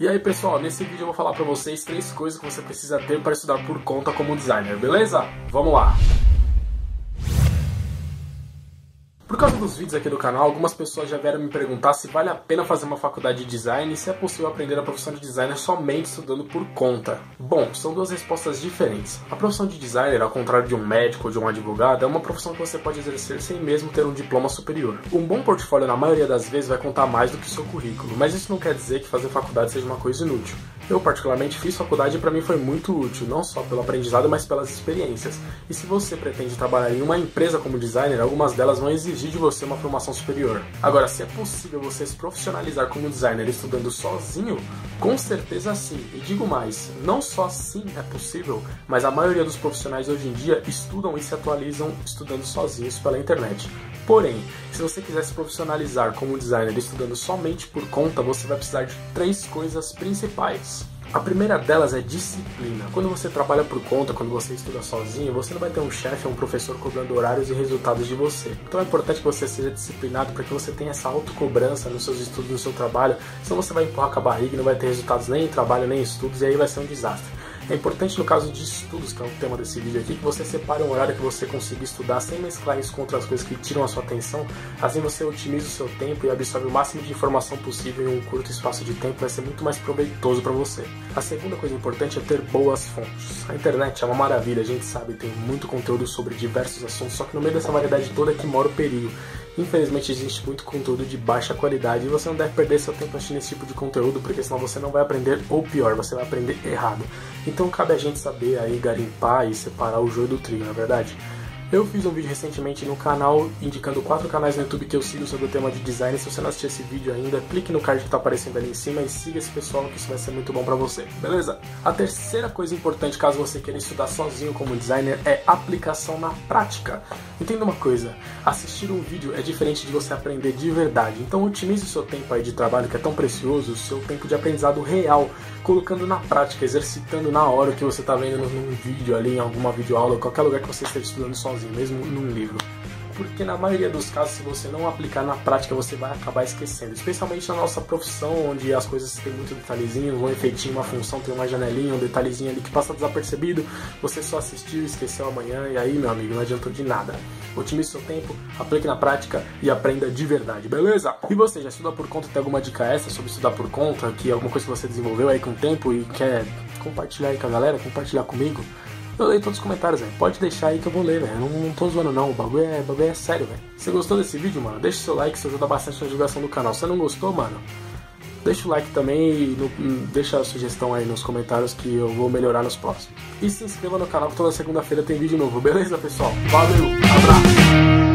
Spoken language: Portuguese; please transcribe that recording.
E aí pessoal, nesse vídeo eu vou falar pra vocês três coisas que você precisa ter para estudar por conta como designer, beleza? Vamos lá! Causa dos vídeos aqui do canal, algumas pessoas já vieram me perguntar se vale a pena fazer uma faculdade de design e se é possível aprender a profissão de designer somente estudando por conta. Bom, são duas respostas diferentes. A profissão de designer, ao contrário de um médico ou de um advogado, é uma profissão que você pode exercer sem mesmo ter um diploma superior. Um bom portfólio, na maioria das vezes, vai contar mais do que seu currículo, mas isso não quer dizer que fazer faculdade seja uma coisa inútil. Eu, particularmente, fiz faculdade e para mim foi muito útil, não só pelo aprendizado, mas pelas experiências. E se você pretende trabalhar em uma empresa como designer, algumas delas vão exigir de você uma formação superior. Agora, se é possível você se profissionalizar como designer estudando sozinho, com certeza sim. E digo mais, não só sim é possível, mas a maioria dos profissionais hoje em dia estudam e se atualizam estudando sozinhos pela internet. Porém, se você quiser se profissionalizar como designer estudando somente por conta, você vai precisar de três coisas principais. A primeira delas é disciplina. Quando você trabalha por conta, quando você estuda sozinho, você não vai ter um chefe ou um professor cobrando horários e resultados de você. Então é importante que você seja disciplinado para que você tenha essa autocobrança nos seus estudos, no seu trabalho. Senão você vai empurrar com a barriga e não vai ter resultados nem em trabalho nem em estudos e aí vai ser um desastre. É importante no caso de estudos, que é o tema desse vídeo aqui, que você separe um horário que você consiga estudar sem mesclar isso com outras coisas que tiram a sua atenção. Assim você otimiza o seu tempo e absorve o máximo de informação possível em um curto espaço de tempo, vai ser muito mais proveitoso para você. A segunda coisa importante é ter boas fontes. A internet é uma maravilha, a gente sabe, tem muito conteúdo sobre diversos assuntos, só que no meio dessa variedade toda é que mora o perigo. Infelizmente existe muito conteúdo de baixa qualidade e você não deve perder seu tempo assistindo esse tipo de conteúdo, porque senão você não vai aprender, ou pior, você vai aprender errado. Então cabe a gente saber aí garimpar e separar o joio do trigo, na é verdade? Eu fiz um vídeo recentemente no canal indicando quatro canais no YouTube que eu sigo sobre o tema de design. Se você não assistiu esse vídeo ainda, clique no card que está aparecendo ali em cima e siga esse pessoal que isso vai ser muito bom para você, beleza? A terceira coisa importante caso você queira estudar sozinho como designer é aplicação na prática. Entenda uma coisa, assistir um vídeo é diferente de você aprender de verdade. Então otimize o seu tempo aí de trabalho que é tão precioso, o seu tempo de aprendizado real, colocando na prática, exercitando na hora que você está vendo num vídeo ali, em alguma videoaula, qualquer lugar que você esteja estudando sozinho sozinho, mesmo num livro. Porque na maioria dos casos, se você não aplicar na prática, você vai acabar esquecendo. Especialmente na nossa profissão, onde as coisas têm muito detalhezinho, um efeitinho, uma função, tem uma janelinha, um detalhezinho ali que passa desapercebido, você só assistiu, esqueceu amanhã, e aí, meu amigo, não adiantou de nada. Otimize seu tempo, aplique na prática e aprenda de verdade, beleza? E você, já estuda por conta? Tem alguma dica extra sobre estudar por conta? Que alguma coisa que você desenvolveu aí com o tempo e quer compartilhar aí com a galera, compartilhar comigo? Eu leio todos os comentários, velho. Pode deixar aí que eu vou ler, velho. Não, não tô zoando, não. O bagulho é, o bagulho é sério, velho. Se gostou desse vídeo, mano, deixa seu like, isso ajuda bastante na divulgação do canal. Se não gostou, mano, deixa o like também e no, hum, deixa a sugestão aí nos comentários que eu vou melhorar nos próximos. E se inscreva no canal que toda segunda-feira tem vídeo novo, beleza, pessoal? Valeu, abraço!